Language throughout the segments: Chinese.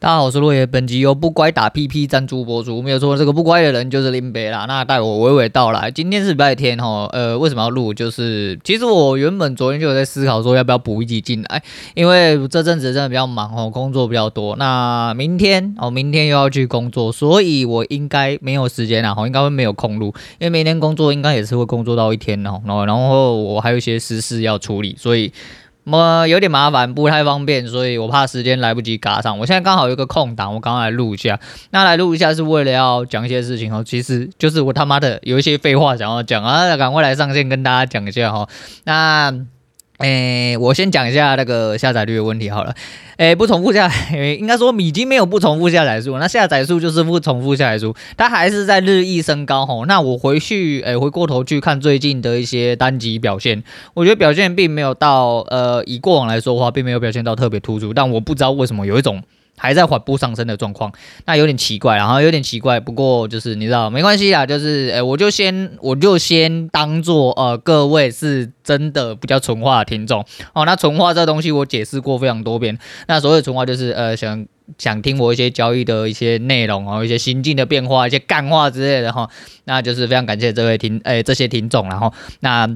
大家好，我是落叶。本集由不乖打屁屁赞助播出，没有错，这个不乖的人就是林北啦。那带我娓娓道来，今天是礼拜天哈，呃，为什么要录？就是其实我原本昨天就有在思考说要不要补一集进来，因为这阵子真的比较忙哦，工作比较多。那明天哦，明天又要去工作，所以我应该没有时间啦，应该会没有空录，因为明天工作应该也是会工作到一天哦，然后然后我还有一些私事要处理，所以。么有点麻烦，不太方便，所以我怕时间来不及赶上。我现在刚好有个空档，我刚刚来录一下。那来录一下是为了要讲一些事情哦，其实就是我他妈的有一些废话想要讲啊，赶快来上线跟大家讲一下哈。那。诶，我先讲一下那个下载率的问题好了。诶，不重复下载，应该说已经没有不重复下载数，那下载数就是不重复下载数，它还是在日益升高吼。那我回去，诶，回过头去看最近的一些单集表现，我觉得表现并没有到，呃，以过往来说的话，并没有表现到特别突出，但我不知道为什么有一种。还在缓步上升的状况，那有点奇怪，然后有点奇怪。不过就是你知道，没关系啦，就是诶，我就先我就先当做呃各位是真的比较纯化的听众哦。那纯化这东西我解释过非常多遍。那所谓纯化就是呃想想听我一些交易的一些内容哦，一些心境的变化，一些干话之类的哈。那就是非常感谢这位听诶这些听众，然后那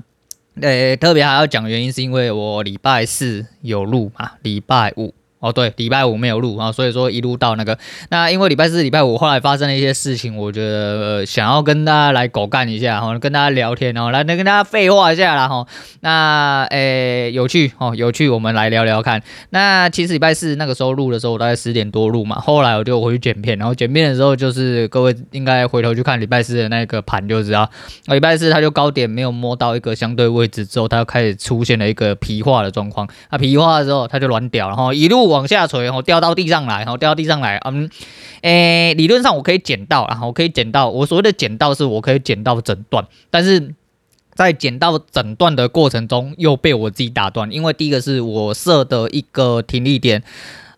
诶特别还要讲原因是因为我礼拜四有录嘛，礼拜五。哦，对，礼拜五没有录啊，所以说一路到那个，那因为礼拜四、礼拜五后来发生了一些事情，我觉得、想要跟大家来狗干一下，哈，跟大家聊天，哦，来来跟大家废话一下啦，哈，那诶有趣哦，有趣，我们来聊聊看。那其实礼拜四那个时候录的时候，我大概十点多录嘛，后来我就回去剪片，然后剪片的时候就是各位应该回头去看礼拜四的那个盘就知道，那礼拜四它就高点没有摸到一个相对位置之后，它就开始出现了一个皮化的状况，那皮化的时候它就软屌，然后一路。往下垂，然后掉到地上来，然后掉到地上来，嗯，诶，理论上我可以捡到，然后我可以捡到，我所谓的捡到是我可以捡到整段，但是在捡到整段的过程中又被我自己打断，因为第一个是我设的一个停力点。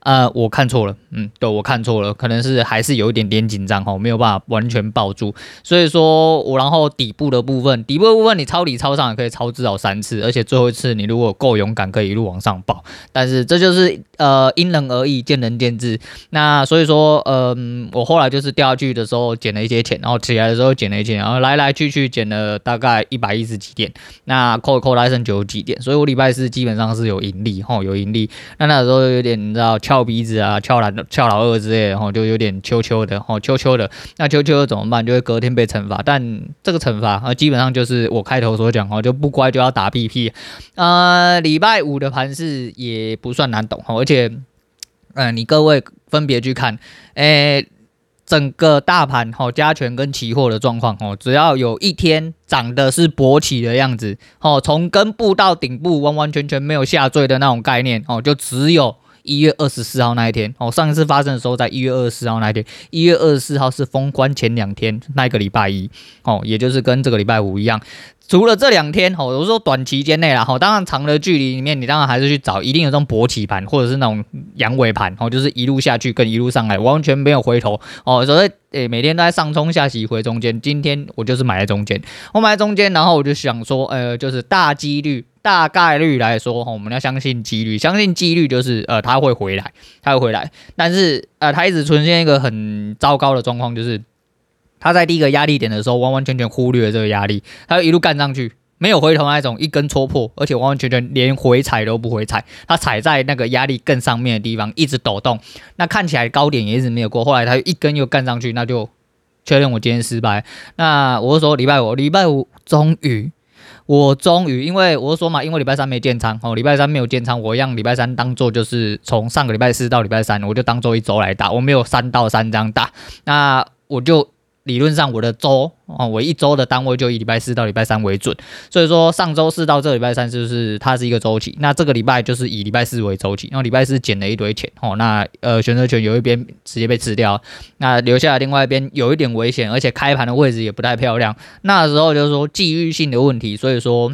呃，我看错了，嗯，对，我看错了，可能是还是有一点点紧张哈，没有办法完全抱住，所以说我然后底部的部分，底部的部分你抄底抄上也可以抄至少三次，而且最后一次你如果够勇敢，可以一路往上抱，但是这就是呃因人而异，见仁见智。那所以说，嗯、我后来就是掉下去的时候捡了一些钱，然后起来的时候捡了一些，然后来来去去捡了大概一百一十几点，那扣扣来剩九十几点，所以我礼拜四基本上是有盈利哈，有盈利。那那时候有点你知道翘鼻子啊，翘老翘老二之类的，然后就有点秋秋的，吼秋秋的。那秋秋的怎么办？就会隔天被惩罚。但这个惩罚啊，基本上就是我开头所讲，哦，就不乖就要打屁屁。呃，礼拜五的盘势也不算难懂，而且，嗯、你各位分别去看，诶，整个大盘，吼加权跟期货的状况，哦，只要有一天涨的是勃起的样子，哦，从根部到顶部完完全全没有下坠的那种概念，哦，就只有。一月二十四号那一天，哦，上一次发生的时候在一月二十四号那一天，一月二十四号是封关前两天，那个礼拜一，哦，也就是跟这个礼拜五一样。除了这两天，哦，我说短期间内啦，哈，当然长的距离里面，你当然还是去找一定有这种勃起盘，或者是那种阳痿盘，哦，就是一路下去跟一路上来，完全没有回头，哦，所以诶，每天都在上冲下洗回中间，今天我就是买在中间，我买在中间，然后我就想说，呃，就是大几率、大概率来说，我们要相信几率，相信几率就是，呃，它会回来，它会回来，但是，呃，它一直出现一个很糟糕的状况，就是。他在第一个压力点的时候，完完全全忽略了这个压力，他就一路干上去，没有回头那种，一根戳破，而且完完全全连回踩都不回踩，他踩在那个压力更上面的地方，一直抖动，那看起来高点也一直没有过，后来他一根又干上去，那就确认我今天失败。那我说礼拜五，礼拜五终于，我终于，因为我说嘛，因为礼拜三没建仓，哦，礼拜三没有建仓，我让礼拜三当做就是从上个礼拜四到礼拜三，我就当做一周来打，我没有三到三这样打，那我就。理论上，我的周哦，我一周的单位就以礼拜四到礼拜三为准，所以说上周四到这个礼拜三就是它是一个周期，那这个礼拜就是以礼拜四为周期，然后礼拜四捡了一堆钱哦，那呃选择权有一边直接被吃掉，那留下来另外一边有一点危险，而且开盘的位置也不太漂亮，那时候就是说机遇性的问题，所以说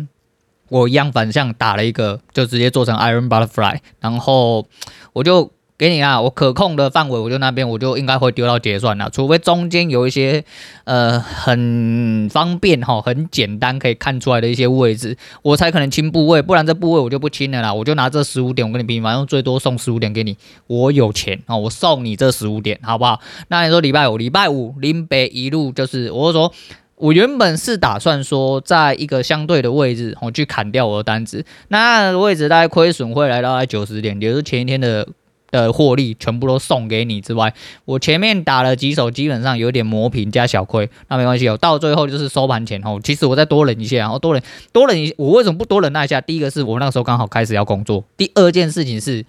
我一样反向打了一个，就直接做成 Iron Butterfly，然后我就。给你啊，我可控的范围，我就那边我就应该会丢到结算了，除非中间有一些呃很方便哈，很简单可以看出来的一些位置，我才可能清部位，不然这部位我就不清了啦，我就拿这十五点我跟你拼，反正最多送十五点给你，我有钱啊，我送你这十五点好不好？那你说礼拜五，礼拜五林北一路就是，我就说我原本是打算说在一个相对的位置我去砍掉我的单子，那位置大概亏损会来到在九十点，也就是前一天的。的获利全部都送给你之外，我前面打了几手，基本上有点磨平加小亏，那没关系哦。到最后就是收盘前哦，其实我再多忍一下，然后多忍多忍一，我为什么不多忍那一下？第一个是我那个时候刚好开始要工作，第二件事情是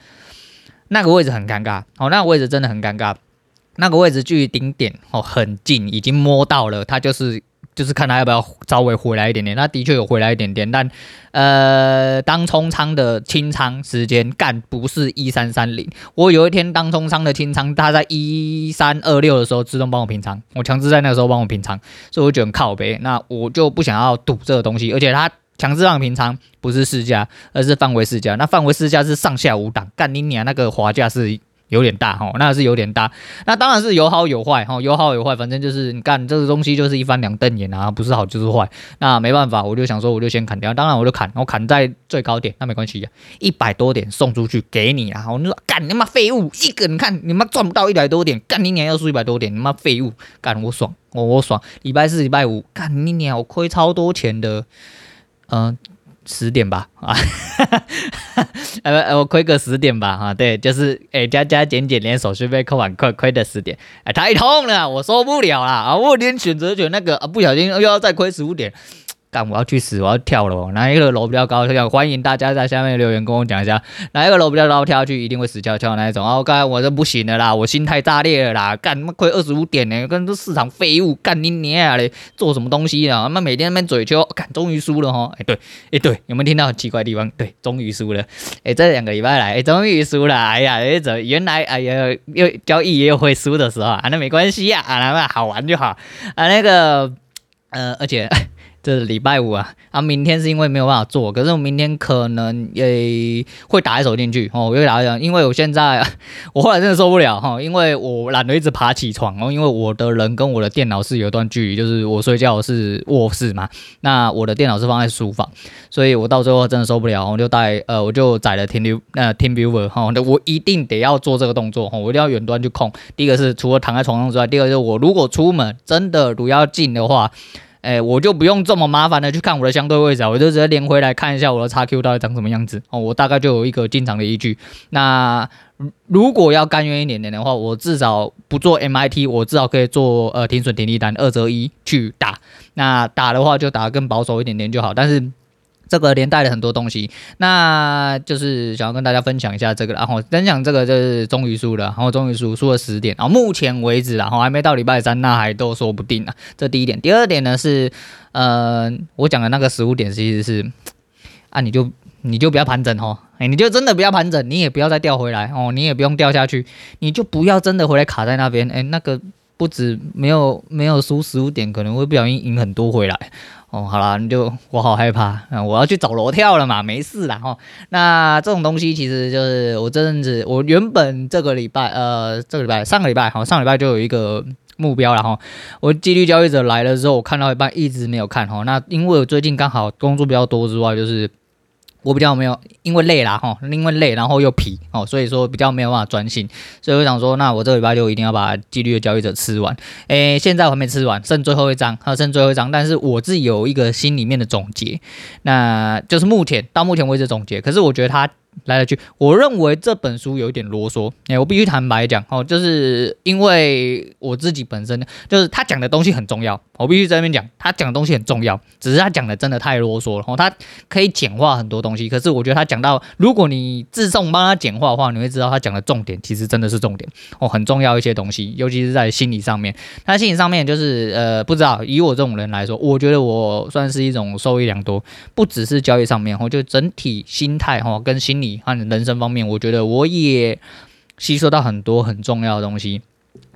那个位置很尴尬哦，那个位置真的很尴尬，那个位置距离顶点哦很近，已经摸到了，它就是。就是看他要不要稍微回来一点点，那的确有回来一点点，但呃，当冲仓的清仓时间干不是一三三零，我有一天当冲仓的清仓，他在一三二六的时候自动帮我平仓，我强制在那个时候帮我平仓，所以我觉得很靠北，那我就不想要赌这个东西，而且他强制让平仓不是市价，而是范围市价，那范围市价是上下五档，干你娘那个滑价是。有点大哈，那是有点大，那当然是有好有坏哈，有好有坏，反正就是你干这个东西就是一翻两瞪眼啊，不是好就是坏，那没办法，我就想说我就先砍掉，当然我就砍，我砍在最高点，那没关系，一百多点送出去给你啊，我就说干你妈废物，一个你看你妈赚不到一百多点，干你娘要输一百多点，你妈废物，干我爽，我我爽，礼拜四礼拜五干你娘我亏超多钱的，嗯、十点吧，啊，呃，我亏个十点吧，哈，对，就是，哎，加加减减，连手续费扣完，亏亏的十点，哎，太痛了，我受不了了，啊，我连选择权那个，啊，不小心又要再亏十五点。干！我要去死！我要跳楼！哪一个楼比较高？欢迎大家在下面留言跟我讲一下，哪一个楼比较高，跳下去一定会死翘翘那一种。哦，刚才我这不行了啦，我心态炸裂了啦！干他！妈亏二十五点呢，跟这市场废物干你娘嘞！做什么东西啊？他妈每天那边嘴秋，干！终于输了哈！哎对，哎对，有没有听到很奇怪的地方？对，终于输了！哎，这两个礼拜来，哎，终于输了！哎呀，哎怎原来哎呀又交易也有会输的时候啊？那没关系呀，啊，那好玩就好啊。那个呃，而且。这礼拜五啊，啊，明天是因为没有办法做，可是我明天可能也会打一手进去哦，我会打一手，因为我现在 我后来真的受不了哈，因为我懒得一直爬起床哦，因为我的人跟我的电脑是有一段距离，就是我睡觉是卧室嘛，那我的电脑是放在书房，所以我到最后真的受不了，我就带呃我就载了 Team 呃 TeamViewer 哈，我一定得要做这个动作哈，我一定要远端去控。第一个是除了躺在床上之外，第二个就是我如果出门真的如要进的话。哎，我就不用这么麻烦的去看我的相对位置啊，我就直接连回来看一下我的 XQ 到底长什么样子哦，我大概就有一个进场的依据。那如果要甘愿一点点的话，我至少不做 MIT，我至少可以做呃停损停利单二择一去打。那打的话就打得更保守一点点就好，但是。这个连带了很多东西，那就是想要跟大家分享一下这个，然后分享这个就是终于输了，然后终于输输了十点，然后目前为止，然后还没到礼拜三，那还都说不定啊。这第一点，第二点呢是，呃，我讲的那个十五点其实是，啊，你就你就不要盘整哦，哎，你就真的不要盘整，你也不要再掉回来哦，你也不用掉下去，你就不要真的回来卡在那边，哎，那个不止没有没有输十五点，可能会不小心赢很多回来。哦，好啦，你就我好害怕啊！我要去找楼跳了嘛，没事啦哈。那这种东西其实就是我这阵子，我原本这个礼拜，呃，这个礼拜上个礼拜，好，上礼拜就有一个目标了哈。我纪律交易者来了之后，我看到一半一直没有看哈。那因为我最近刚好工作比较多之外，就是。我比较没有，因为累啦哈，因为累，然后又疲哦，所以说比较没有办法专心，所以我想说，那我这个礼拜就一定要把纪律的交易者吃完。诶，现在我还没吃完，剩最后一张，还剩最后一张，但是我自己有一个心里面的总结，那就是目前到目前为止总结，可是我觉得它。来了句，我认为这本书有一点啰嗦，哎，我必须坦白讲哦，就是因为我自己本身就是他讲的东西很重要，我必须在那边讲，他讲的东西很重要，只是他讲的真的太啰嗦了，哦，他可以简化很多东西，可是我觉得他讲到，如果你自动帮他简化的话，你会知道他讲的重点其实真的是重点哦，很重要一些东西，尤其是在心理上面，他心理上面就是呃，不知道以我这种人来说，我觉得我算是一种受益良多，不只是交易上面，哦，就整体心态哈跟心理。和人生方面，我觉得我也吸收到很多很重要的东西。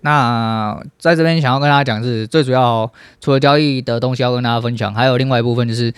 那在这边想要跟大家讲是最主要，除了交易的东西要跟大家分享，还有另外一部分就是，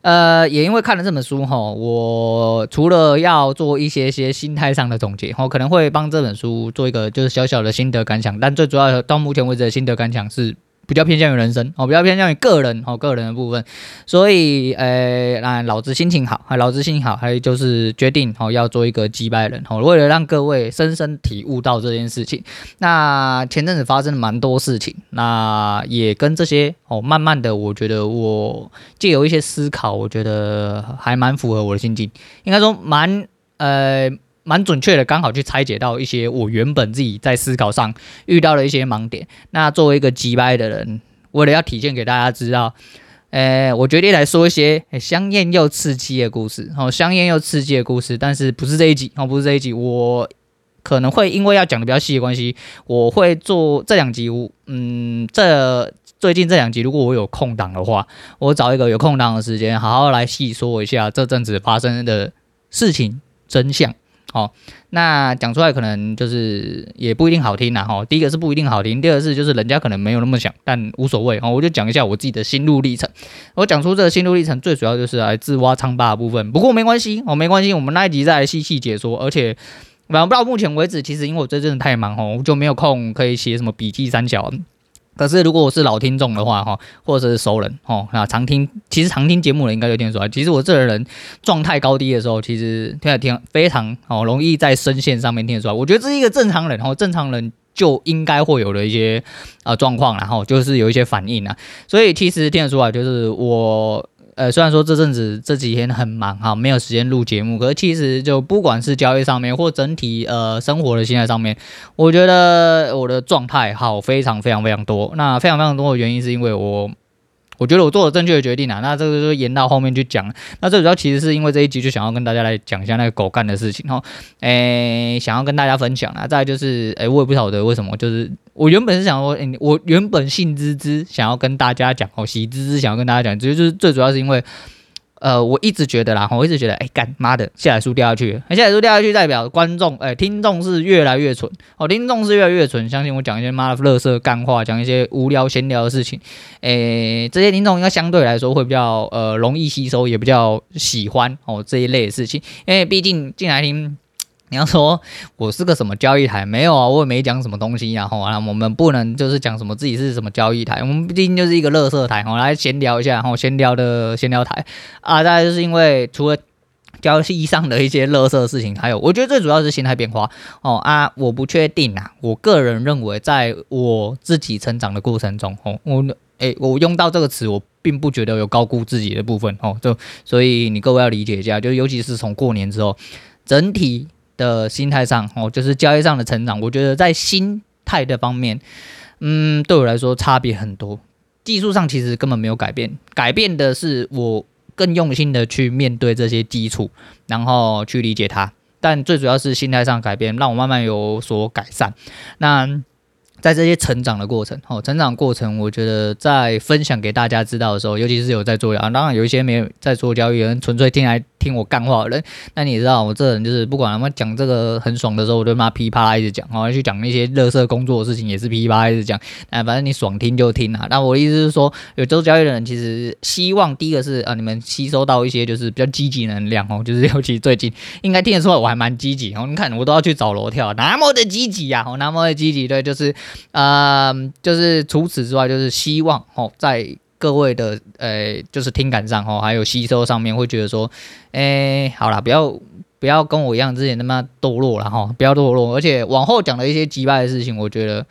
呃，也因为看了这本书哈，我除了要做一些些心态上的总结，我可能会帮这本书做一个就是小小的心得感想，但最主要到目前为止的心得感想是。比较偏向于人生哦，比较偏向于个人哦，个人的部分，所以呃，那老子心情好，老子心情好，还有就是决定哦，要做一个击败人哦，为了让各位深深体悟到这件事情，那前阵子发生了蛮多事情，那也跟这些哦，慢慢的，我觉得我借由一些思考，我觉得还蛮符合我的心境，应该说蛮呃。蛮准确的，刚好去拆解到一些我原本自己在思考上遇到的一些盲点。那作为一个机掰的人，为了要体现给大家知道，呃，我决定来说一些香艳又刺激的故事。哦，香艳又刺激的故事，但是不是这一集哦，不是这一集。我可能会因为要讲的比较细的关系，我会做这两集。嗯，这最近这两集，如果我有空档的话，我找一个有空档的时间，好好来细说一下这阵子发生的事情真相。好，那讲出来可能就是也不一定好听呐。哈，第一个是不一定好听，第二个是就是人家可能没有那么想，但无所谓。哈，我就讲一下我自己的心路历程。我讲出这个心路历程，最主要就是来自挖疮疤的部分。不过没关系，哦，没关系，我们那一集再来细细解说。而且，反正到目前为止，其实因为我最近太忙，哦，我就没有空可以写什么笔记三小。可是如果我是老听众的话，哈，或者是熟人，哦，那常听，其实常听节目的应该就听得出来。其实我这个人状态高低的时候，其实听得听非常哦，容易在声线上面听得出来。我觉得这是一个正常人，哦，正常人就应该会有的一些啊状况，然后就是有一些反应啊。所以其实听得出来，就是我。呃，虽然说这阵子这几天很忙哈，没有时间录节目，可是其实就不管是交易上面或整体呃生活的心态上面，我觉得我的状态好非常非常非常多。那非常非常多的原因是因为我。我觉得我做了正确的决定啊，那这个就延到后面去讲。那最主要其实是因为这一集就想要跟大家来讲一下那个狗干的事情哈，诶，想要跟大家分享啊。再来就是，诶，我也不晓得为什么，就是我原本是想说，诶，我原本兴滋滋想要跟大家讲，哦，喜滋滋想要跟大家讲，其实就是最主要是因为。呃，我一直觉得啦，我一直觉得，哎，干妈的，下载数掉下去，那下载数掉下去代表观众，哎，听众是越来越蠢，哦，听众是越来越蠢，相信我讲一些妈的乐色干话，讲一些无聊闲聊的事情，哎，这些听众应该相对来说会比较呃容易吸收，也比较喜欢哦这一类的事情，因为毕竟进来听。你要说我是个什么交易台？没有啊，我也没讲什么东西，然后啊，我们不能就是讲什么自己是什么交易台，我们毕竟就是一个垃圾台，我来闲聊一下，然后闲聊的闲聊台啊，大概就是因为除了交易上的一些垃圾的事情，还有我觉得最主要是心态变化哦啊，我不确定啊，我个人认为在我自己成长的过程中，哦，我诶，我用到这个词，我并不觉得有高估自己的部分哦，就所以你各位要理解一下，就尤其是从过年之后，整体。的心态上哦，就是交易上的成长，我觉得在心态的方面，嗯，对我来说差别很多。技术上其实根本没有改变，改变的是我更用心的去面对这些基础，然后去理解它。但最主要是心态上改变，让我慢慢有所改善。那。在这些成长的过程，哦，成长过程，我觉得在分享给大家知道的时候，尤其是有在做交易，当然有一些没有在做交易的人，纯粹听来听我干话的人，那你知道，我这人就是不管他们讲这个很爽的时候，我就妈噼啪一直讲，哦，去讲那些垃圾工作的事情也是噼啪一直讲，哎，反正你爽听就听啊。那我的意思是说，有做交易的人，其实希望第一个是啊，你们吸收到一些就是比较积极能量哦，就是尤其最近应该听得出来我还蛮积极哦，你看我都要去找楼跳，那么的积极呀，哦，那么的积极，对，就是。呃，就是除此之外，就是希望哦，在各位的呃，就是听感上哦，还有吸收上面，会觉得说，哎，好啦，不要不要跟我一样之前那么堕落了哈，不要堕落，而且往后讲的一些击败的事情，我觉得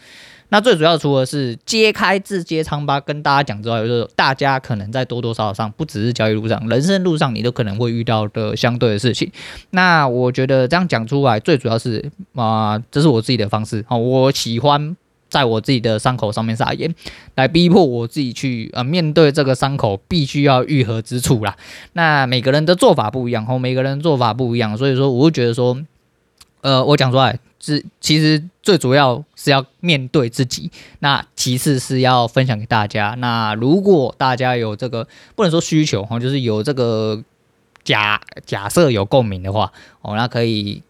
那最主要除了是揭开自揭疮疤跟大家讲之外，就是大家可能在多多少少上，不只是交易路上，人生路上你都可能会遇到的相对的事情。那我觉得这样讲出来，最主要是啊、这是我自己的方式哦，我喜欢。在我自己的伤口上面撒盐，来逼迫我自己去呃面对这个伤口必须要愈合之处啦。那每个人的做法不一样，吼，每个人做法不一样，所以说我会觉得说，呃，我讲出来是其实最主要是要面对自己，那其次是要分享给大家。那如果大家有这个不能说需求哈，就是有这个假假设有共鸣的话，哦，那可以。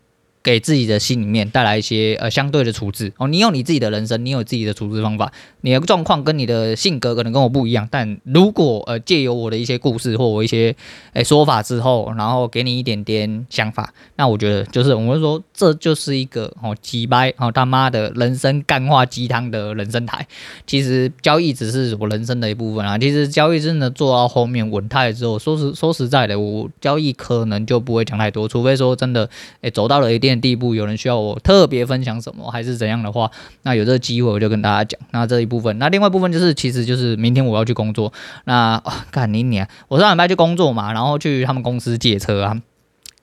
给自己的心里面带来一些呃相对的处置哦。你有你自己的人生，你有自己的处置方法，你的状况跟你的性格可能跟我不一样，但如果呃借由我的一些故事或我一些诶、说法之后，然后给你一点点想法，那我觉得就是我们说这就是一个哦鸡掰哦他妈的人生干话鸡汤的人生台。其实交易只是我人生的一部分啊。其实交易真的做到后面稳态之后，说实说实在的，我交易可能就不会讲太多，除非说真的诶、走到了一定的地步，有人需要我特别分享什么还是怎样的话，那有这个机会我就跟大家讲。那这一部分，那另外一部分就是其实就是明天我要去工作，那 干你娘，我上礼拜去工作嘛，然后去他们公司借车啊。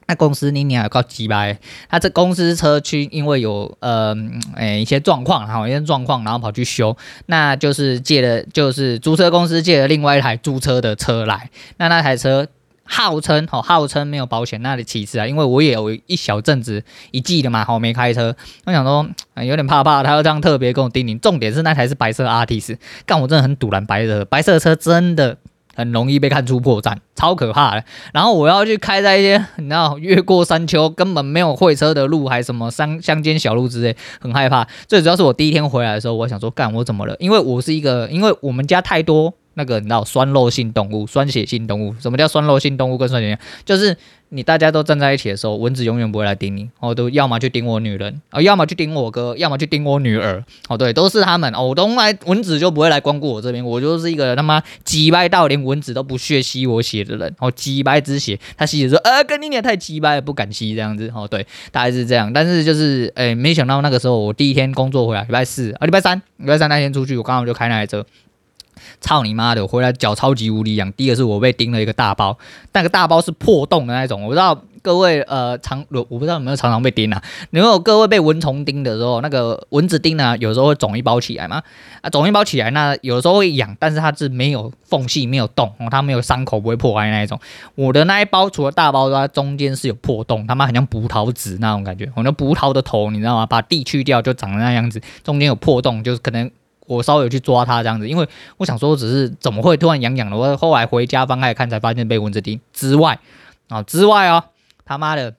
那公司你娘有够鸡掰，他这公司车去因为有呃诶、一些状况，然后一些状况，然后跑去修，那就是借了就是租车公司借了另外一台租车的车来，那那台车号称哦号称没有保险，那里其次啊，因为我也有一小阵子一季的嘛，好没开车，我想说、有点怕怕，他要这样特别跟我叮咛，重点是那台是白色 Artis，干我真的很堵蓝白色，白色车真的。很容易被看出破绽，超可怕的。然后我要去开在一些你知道越过山丘根本没有会车的路，还什么乡乡间小路之类，很害怕。最主要是我第一天回来的时候，我想说干我怎么了？因为我是一个，因为我们家太多。那个你知道酸肉性动物、酸血性动物，什么叫酸肉性动物跟酸血性？就是你大家都站在一起的时候，蚊子永远不会来叮你，哦，都要么去叮我女人，哦，要么去叮我哥，要么去叮我女儿，哦，对，都是他们，哦，我从来蚊子就不会来光顾我这边，我就是一个他妈鸡掰到连蚊子都不屑吸我血的人，哦，鸡掰之血，他吸的时候，呃，跟你也太鸡掰了，不敢吸这样子，哦，对，大概是这样，但是就是，哎，没想到那个时候我第一天工作回来，礼拜四啊，礼拜三，礼拜三那天出去，我刚好就开那台车。操你妈的！我回来脚超级无力痒。第一个是我被叮了一个大包，那个大包是破洞的那种。我不知道各位呃常，我不知道有没有常常被叮啊？如果各位被蚊虫叮的时候，那个蚊子叮呢，有时候会肿一包起来嘛。啊，肿一包起来，那有时候会痒，但是它是没有缝隙、没有洞，它没有伤口，不会破开那一种。我的那一包除了大包之外，中间是有破洞，他妈很像葡萄籽那种感觉。我那葡萄的头，你知道吗？把蒂去掉就长那样子，中间有破洞，就是可能。我稍微有去抓它这样子，因为我想说，只是怎么会突然痒痒的？我后来回家翻开看，才发现被蚊子叮之外，啊之外哦，他妈的，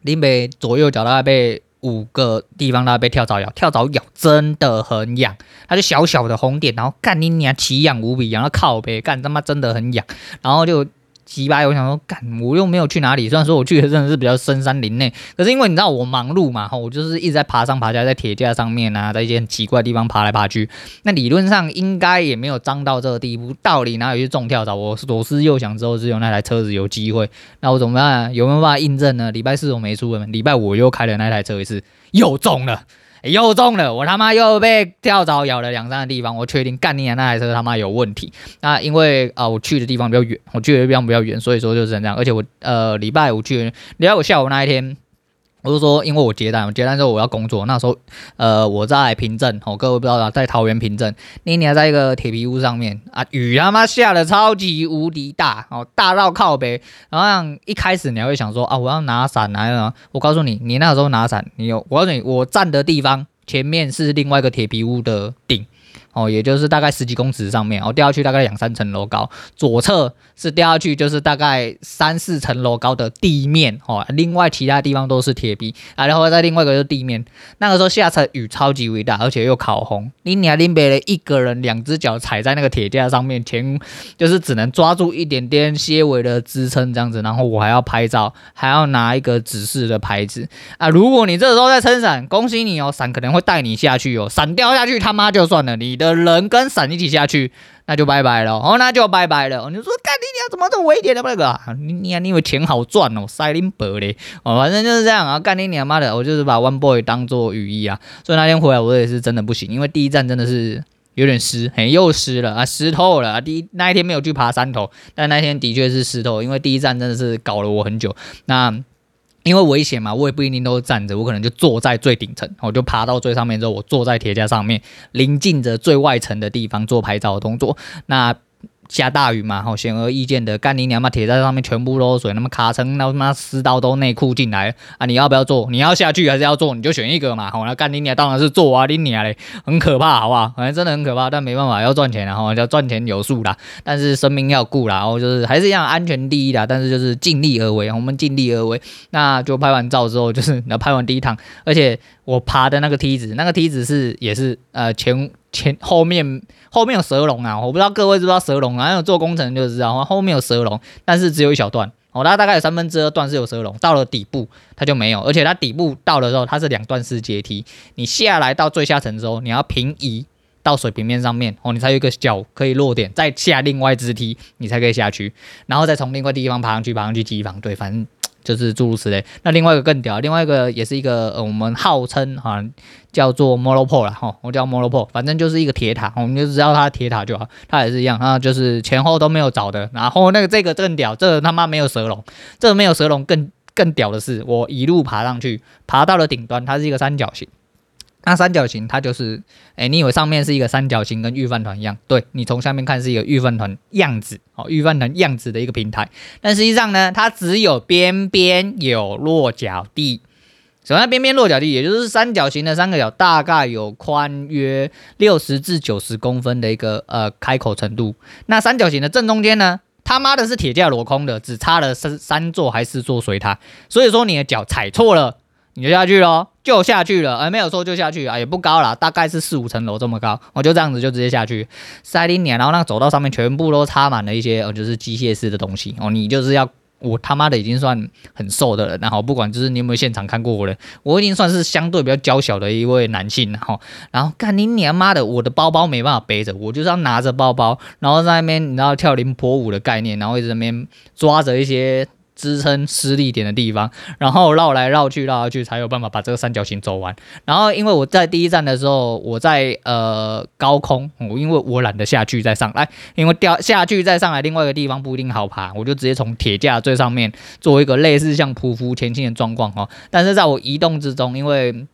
林北左右脚大概被五个地方大概被跳蚤咬，跳蚤咬真的很痒，它就小小的红点，然后干你娘奇痒无比，然后靠北干他妈真的很痒，然后就。几百，我想说，干，我又没有去哪里。虽然说我去的真的是比较深山林内，可是因为你知道我忙碌嘛，我就是一直在爬上爬下，在铁架上面啊，在一些很奇怪的地方爬来爬去。那理论上应该也没有脏到这个地步，到底哪有去中跳蚤？我左思右想之后，只有那台车子有机会。那我怎么办？有没有办法印证呢？礼拜四我没出门，礼拜五我又开了那台车一次，又中了。又中了，我他妈又被跳蚤咬了两三个地方，我确定干你娘那台车他妈有问题。那因为啊、我去的地方比较远，我去的地方比较远，所以说就是这样。而且我呃礼拜五去，礼拜五下午那一天。我就说，因为我接单，我接单之后我要工作。那时候，呃，我在平镇，哦，各位不知道，在桃园平镇。那年在一个铁皮屋上面啊，雨他妈下的超级无敌大，哦，大到靠北。然后一开始你还会想说啊，我要拿伞来了。我告诉你，你那时候拿伞，你有，我告诉你，我站的地方前面是另外一个铁皮屋的顶。哦，也就是大概十几公尺上面，哦，掉下去大概两三层楼高，左侧是掉下去就是大概三四层楼高的地面，哦，另外其他地方都是铁皮啊，然后在另外一个就是地面。那个时候下车雨超级伟大，而且又烤红，你俩林北的一个人两只脚踩在那个铁架上面，前就是只能抓住一点点些微的支撑这样子，然后我还要拍照，还要拿一个指示的牌子啊。如果你这时候在撑伞，恭喜你哦，伞可能会带你下去哦，伞掉下去他妈就算了，你。的人跟伞一起下去，那就拜拜了哦，那就拜拜了。你说，干你娘怎么这么危险的那个？你你你以为钱好赚哦？塞林伯嘞哦，反正就是这样啊。干你娘妈的，我就是把 One Boy 当做雨衣啊。所以那天回来我也是真的不行，因为第一站真的是有点湿，嘿，又湿了啊，湿透了啊。第一那一天没有去爬山头，但那天的确是湿透，因为第一站真的是搞了我很久。那。因为危险嘛，我也不一定都站着，我可能就坐在最顶层，我就爬到最上面之后，我坐在铁架上面，临近着最外层的地方做拍照的动作。那下大雨嘛，吼，显而易见的，干你娘嘛，铁在上面全部漏水，那么卡层那他妈湿到都内裤进来啊！你要不要做？你要下去还是要做？你就选一个嘛，吼，那干你娘当然是做啊，你娘嘞，很可怕，好不好？反正真的很可怕，但没办法，要赚钱，然后要赚钱有数啦，但是生命要顾啦，然后就是还是一样安全第一啦，但是就是尽力而为，我们尽力而为，那就拍完照之后，就是那拍完第一趟，而且我爬的那个梯子，那个梯子是也是呃前。前后面后面有蛇龙啊，我不知道各位知不知道蛇龙啊？有做工程就知道，后面有蛇龙，但是只有一小段哦，它大概有三分之二段是有蛇龙，到了底部它就没有，而且它底部到了之后，它是两段式阶梯，你下来到最下层之后，你要平移到水平面上面哦，你才有一个脚可以落点，再下另外一支梯，你才可以下去，然后再从另外地方爬上去，爬上去机房，对，反正。就是诸如此类，那另外一个更屌，另外一个也是一个、呃、我们号称哈叫做 m o r o p o 啦哈，我叫 m o r o p o 反正就是一个铁塔，我们就知道它铁塔就好，它也是一样，啊就是前后都没有找的，然后那个这个更屌，这个他妈没有蛇龙，这个没有蛇龙更更屌的是，我一路爬上去，爬到了顶端，它是一个三角形。那三角形它就是，哎、你以为上面是一个三角形跟御饭团一样？对，你从下面看是一个御饭团样子，哦，御饭团样子的一个平台。但实际上呢，它只有边边有落脚地。什么叫边边落脚地？也就是三角形的三个角大概有宽约六十至九十公分的一个呃开口程度。那三角形的正中间呢，他妈的是铁架镂空的，只差了三三座还是四座水塔。所以说你的脚踩错了。你就下去咯，就下去了，哎，没有说就下去啊，也不高啦，大概是四五层楼这么高，我就这样子就直接下去，塞林年，然后那个走道上面全部都插满了一些，哦，就是机械式的东西，哦，你就是要，我他妈的已经算很瘦的了，然后不管就是你有没有现场看过我的，我已经算是相对比较娇小的一位男性，然后，然后干你娘妈的，我的包包没办法背着，我就是要拿着包包，然后在那边你知道跳凌波舞的概念，然后一直在那边抓着一些。支撑施力点的地方，然后绕来绕去，绕来绕去，才有办法把这个三角形走完。然后，因为我在第一站的时候，我在呃高空，我因为我懒得下去再上来，因为掉下去再上来，另外一个地方不一定好爬，我就直接从铁架最上面做一个类似像匍匐前进的状况哦。但是在我移动之中，因为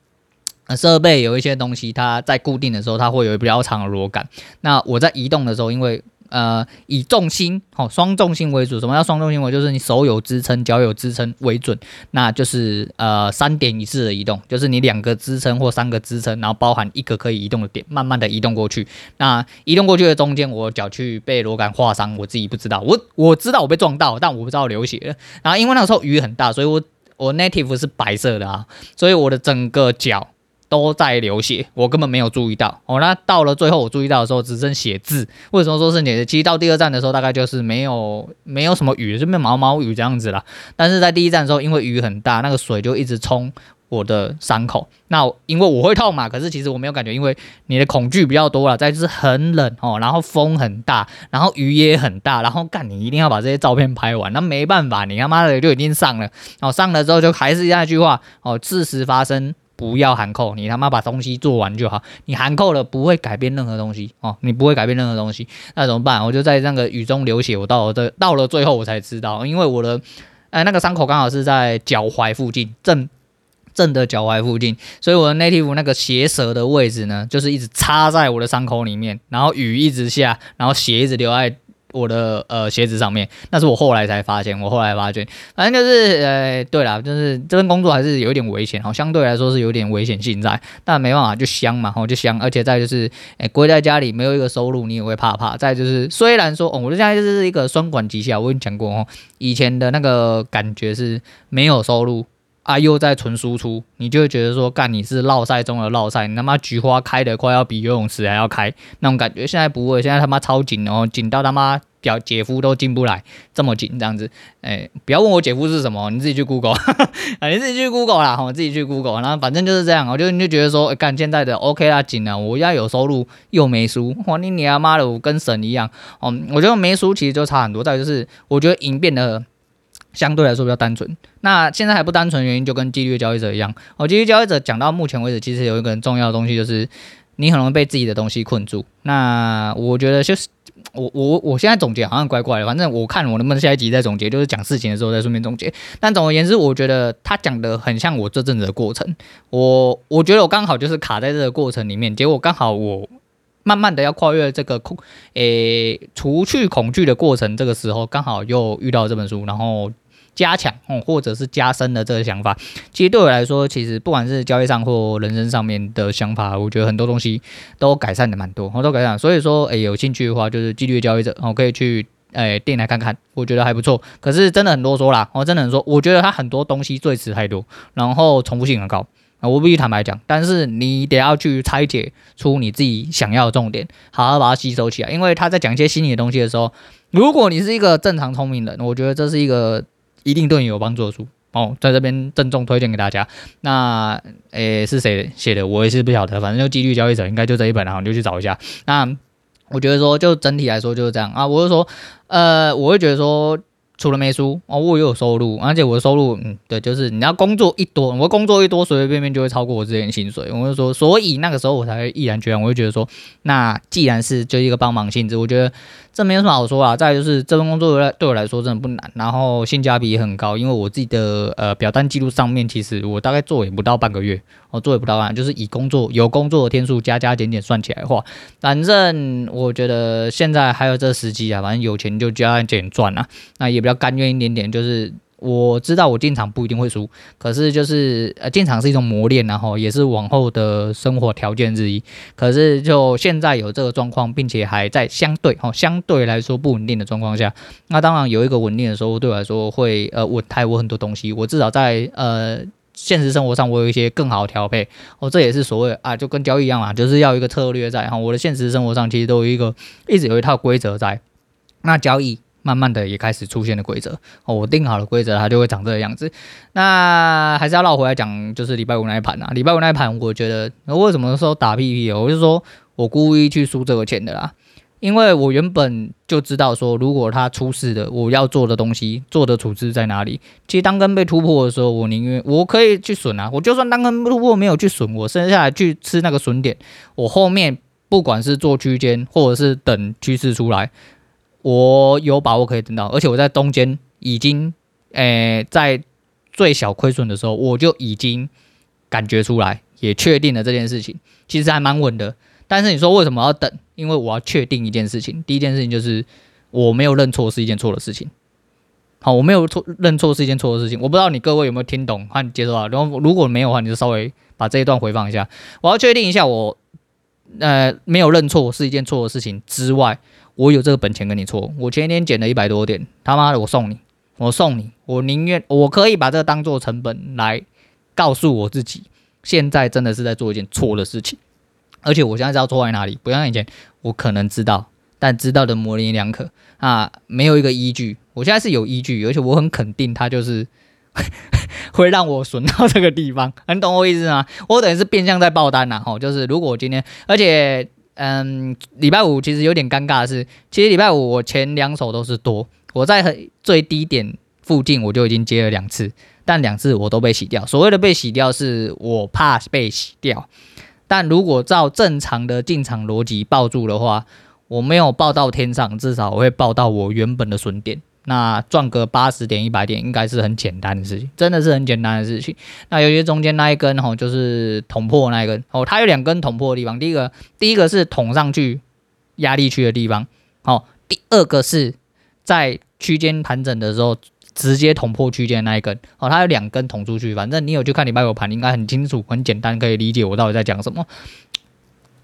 设备有一些东西，它在固定的时候，它会有比较长的螺杆。那我在移动的时候，因为呃，以重心，好，双重心为主。什么叫双重心为？就是你手有支撑，脚有支撑为准。那就是呃，三点一致的移动，就是你两个支撑或三个支撑，然后包含一个可以移动的点，慢慢的移动过去。那移动过去的中间，我脚去被螺杆划伤，我自己不知道。我我知道我被撞到，但我不知道流血。然后因为那时候雨很大，所以我我 native 是白色的啊，所以我的整个脚。都在流血，我根本没有注意到。哦，那到了最后我注意到的时候，只剩血渍。为什么说是血渍？其实到第二站的时候，大概就是没有没有什么雨，就没有毛毛雨这样子啦。但是在第一站的时候，因为雨很大，那个水就一直冲我的伤口。那因为我会痛嘛，可是其实我没有感觉，因为你的恐惧比较多了。再就是很冷哦，然后风很大，然后雨也很大，然后干你一定要把这些照片拍完。那没办法，你他妈的就已经上了。哦，上了之后就还是那句话哦，事实发生。不要含扣，你他妈把东西做完就好。你含扣了不会改变任何东西哦，你不会改变任何东西，那怎么办？我就在那个雨中流血，我到了这到了最后我才知道，因为我的 呃那个伤口刚好是在脚踝附近，正正的脚踝附近，所以我的 native 那个鞋舌的位置呢，就是一直插在我的伤口里面，然后雨一直下，然后血一直流在。我的呃鞋子上面，那是我后来才发现。我后来发现，反正就是呃，对啦，就是这份工作还是有点危险哦，相对来说是有点危险性在，但没办法，就香嘛，吼就香。而且再就是，哎，归在家里没有一个收入，你也会怕怕。再就是，虽然说，哦，我现在就是一个双管齐下，我跟你讲过哦，以前的那个感觉是没有收入。啊，又在纯输出，你就会觉得说，干你是绕赛中的绕赛，你他妈菊花开的快要比游泳池还要开那种感觉。现在不会，现在他妈超紧哦，紧到他妈表姐夫都进不来，这么紧这样子。哎、不要问我姐夫是什么，你自己去 Google，啊，你自己去 Google 啦，我自己去 Google，然后反正就是这样，我就你就觉得说，干、现在的 OK 啦，紧了，我要有收入又没输，哇，你你他妈的，我跟神一样。哦，我觉得没输其实就差很多，再就是我觉得赢变得。相对来说比较单纯，那现在还不单纯，原因就跟纪律交易者一样。哦，纪律交易者讲到目前为止，其实有一个很重要的东西，就是你很容易被自己的东西困住。那我觉得就是我我我现在总结好像怪怪的，反正我看我能不能下一集再总结，就是讲事情的时候再顺便总结。但总而言之，我觉得他讲的很像我这阵子的过程。我我觉得我刚好就是卡在这个过程里面，结果刚好我。慢慢的要跨越这个恐，诶、除去恐惧的过程，这个时候刚好又遇到这本书，然后加强哦，或者是加深了这个想法。其实对我来说，其实不管是交易上或人生上面的想法，我觉得很多东西都改善的蛮多，我都改善。所以说，诶、有兴趣的话，就是纪律交易者，我可以去诶店来看看，我觉得还不错。可是真的很多说啦，我真的很说，我觉得它很多东西最词太多，然后重复性很高。啊，我必须坦白讲，但是你得要去拆解出你自己想要的重点，好好把它吸收起来。因为他在讲一些心理的东西的时候，如果你是一个正常聪明人，我觉得这是一个一定对你有帮助的书哦，在这边郑重推荐给大家。那诶是谁写的？我也是不晓得，反正就纪律交易者应该就这一本，然后你就去找一下。那我觉得说，就整体来说就是这样啊。我就说，呃，我会觉得说。除了没输哦，我也有收入，而且我的收入，嗯，对，就是你要工作一多，我工作一多，随随便便就会超过我之前薪水。我就说，所以那个时候我才毅然决然，我就觉得说，那既然是就一个帮忙性质，我觉得。这没有什么好说啊，再就是这份工作对我来说真的不难，然后性价比也很高，因为我自己的呃表单记录上面，其实我大概做也不到半个月，我做也不到半，就是以工作有工作的天数加加减减算起来的话，反正我觉得现在还有这时机啊，反正有钱就加减赚啊，那也比较甘愿一点点，就是。我知道我进场不一定会输，可是就是呃进场是一种磨练，然后也是往后的生活条件之一。可是就现在有这个状况，并且还在相对哦相对来说不稳定的状况下，那当然有一个稳定的收入对我来说会呃稳态我很多东西。我至少在呃现实生活上我有一些更好的调配哦，这也是所谓啊就跟交易一样嘛，就是要一个策略在哈。我的现实生活上其实都有一个一直有一套规则在，那交易。慢慢的也开始出现了规则哦，我定好了规则，它就会长这个样子。那还是要绕回来讲，就是礼拜五那一盘啊。礼拜五那一盘，我觉得我为什么说打屁屁？我就说我故意去输这个钱的啦，因为我原本就知道说，如果它出事的，我要做的东西做的处置在哪里。其实当根被突破的时候，我宁愿我可以去损啊，我就算当根突破没有去损，我剩下来去吃那个损点，我后面不管是做区间或者是等趋势出来。我有把握可以等到，而且我在中间已经，诶、在最小亏损的时候，我就已经感觉出来，也确定了这件事情，其实还蛮稳的。但是你说为什么要等？因为我要确定一件事情，第一件事情就是我没有认错是一件错的事情。好，我没有错认错是一件错的事情。我不知道你各位有没有听懂和接受到。然后如果没有的话，你就稍微把这一段回放一下。我要确定一下，我呃没有认错是一件错的事情之外。我有这个本钱跟你搓，我前一天捡了一百多点，他妈的，我送你，我送你，我宁愿我可以把这个当做成本来告诉我自己，现在真的是在做一件错的事情，而且我现在知道错在哪里，不像以前我可能知道，但知道的模棱两可啊，没有一个依据，我现在是有依据，而且我很肯定它就是 会让我损到这个地方，你懂我意思吗？我等于是变相在爆单呐，吼，就是如果今天，而且。嗯，礼拜五其实有点尴尬的是，其实礼拜五我前两手都是多，我在很最低点附近我就已经接了两次，但两次我都被洗掉。所谓的被洗掉，是我怕被洗掉。但如果照正常的进场逻辑抱住的话，我没有抱到天上，至少我会抱到我原本的损点。那赚个八十点、一百点应该是很简单的事情，真的是很简单的事情。那尤其中间那一根吼，就是捅破那一根哦，它有两根捅破的地方。第一个，第一个是捅上去压力区的地方，好，第二个是在区间盘整的时候直接捅破区间那一根，哦，它有两根捅出去。反正你有去看礼拜五盘，应该很清楚、很简单，可以理解我到底在讲什么。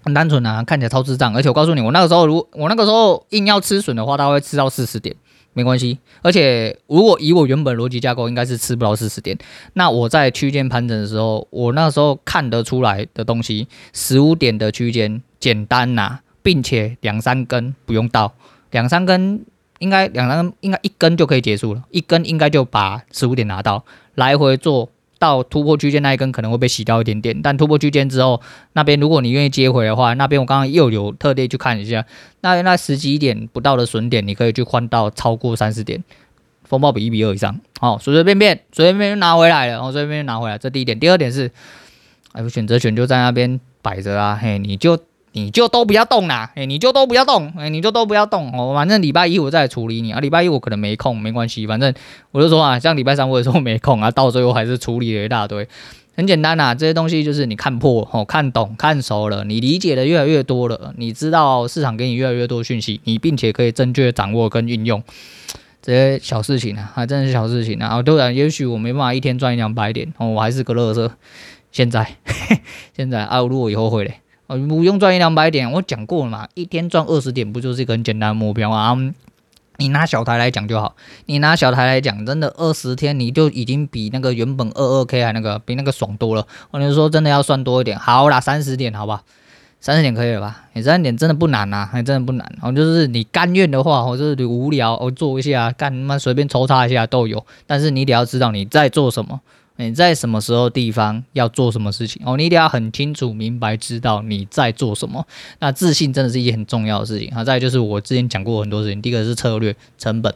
很单纯啊，看起来超智障。而且我告诉你，我那个时候如我那个时候硬要吃损的话，它会吃到四十点。没关系，而且如果以我原本逻辑架构，应该是吃不到四十点。那我在区间盘整的时候，我那时候看得出来的东西，十五点的区间简单呐、并且两三根不用到，两三根应该两三根应该一根就可以结束了，一根应该就把十五点拿到，来回做。到突破区间那一根可能会被洗掉一点点，但突破区间之后，那边如果你愿意接回的话，那边我刚刚又有特地去看一下，那那十几点不到的损点，你可以去换到超过三十点，风暴比一比二以上，好，随随便便随随便便拿回来了，然后随随便便拿回来，这第一点，第二点是，哎，选择权就在那边摆着啊，嘿，你就。你就都不要动啦，哎、你就都不要动，哎、你就都不要动哦。反正礼拜一我再处理你啊，礼拜一我可能没空，没关系，反正我就说啊，像礼拜三我也说没空啊，到最后还是处理了一大堆很简单呐、啊，这些东西就是你看破、哦看懂、看熟了，你理解的越来越多了，你知道市场给你越来越多讯息，你并且可以正确掌握跟运用这些小事情啊，还真是小事情啊。当然，也许我没办法一天赚一两百点，哦，我还是个乐色。现在，现在啊，如果以后会嘞，哦，不用赚一两百点，我讲过了嘛，一天赚二十点，不就是一个很简单的目标啊？你拿小台来讲就好，你拿小台来讲，真的二十天你就已经比那个原本二二 K 还那个比那个爽多了。我跟你说，真的要算多一点，好啦，三十点，好吧，三十点可以了吧？你三十点真的不难呐，还真的不难。哦，就是你甘愿的话，或者是你无聊，我做一下，干他妈随便抽插一下都有。但是你得要知道你在做什么。你在什么时候、地方要做什么事情哦？你一定要很清楚、明白，知道你在做什么。那自信真的是一件很重要的事情。好，再来就是我之前讲过很多事情。第一个是策略、成本，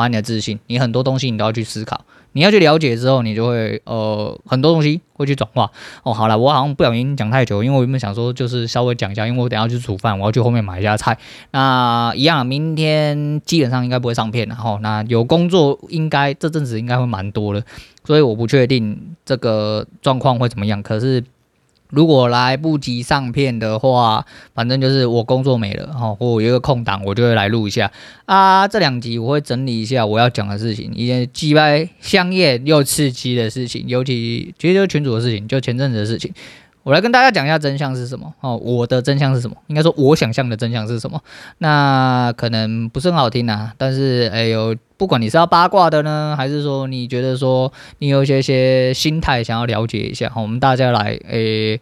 还你的自信。你很多东西你都要去思考。你要去了解之后，你就会呃很多东西会去转化哦。好了，我好像不小心讲太久，因为我原本想说就是稍微讲一下，因为我等下去煮饭，我要去后面买一下菜。那一样，明天基本上应该不会上片了哈。那有工作，应该这阵子应该会蛮多的，所以我不确定这个状况会怎么样。可是。如果来不及上片的话，反正就是我工作没了哈，我有一个空档，我就会来录一下啊。这两集我会整理一下我要讲的事情，一些既歪香艳又刺激的事情，尤其其实就群主的事情，就前阵子的事情。我来跟大家讲一下真相是什么哦，我的真相是什么？应该说我想象的真相是什么？那可能不是很好听啊，但是哎呦，不管你是要八卦的呢，还是说你觉得说你有一些些心态想要了解一下，我们大家来诶。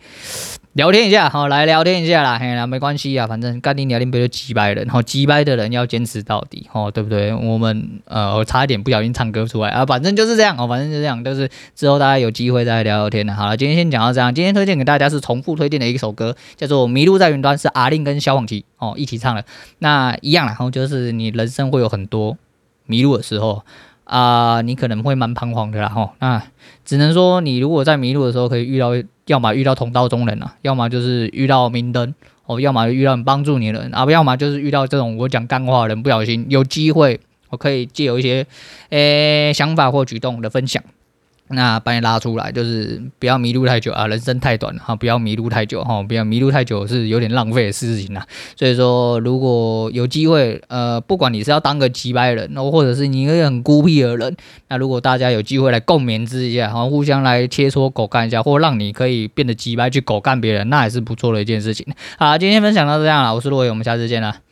聊天一下，好，来聊天一下啦，嘿啦，没关系啊，反正干你聊天不就击败人，好，击败的人要坚持到底，哦，对不对？我们呃，我差一点不小心唱歌出来啊，反正就是这样，哦，反正就是这样，就是之后大家有机会再聊聊天的。好了，今天先讲到这样，今天推荐给大家是重复推荐的一首歌，叫做《迷路在云端》，是阿令跟萧煌奇哦一起唱的。那一样啦，然后就是你人生会有很多迷路的时候。啊、你可能会蛮彷徨的啦，吼，那只能说你如果在迷路的时候可以遇到，要么遇到同道中人啊，要么就是遇到明灯，哦，要么遇到帮助你的人啊，不要么就是遇到这种我讲干话的人，不小心有机会，我可以借有一些诶、想法或举动的分享。那把你拉出来，就是不要迷路太久啊！人生太短哈，不要迷路太久哈，不要迷路太久是有点浪费的事情呐。所以说，如果有机会，呃，不管你是要当个机掰人，或者是你一个很孤僻的人，那如果大家有机会来共勉之一下，哈，互相来切磋狗干一下，或让你可以变得机掰去狗干别人，那也是不错的一件事情。好，今天分享到这样了，我是洛伟，我们下次见了。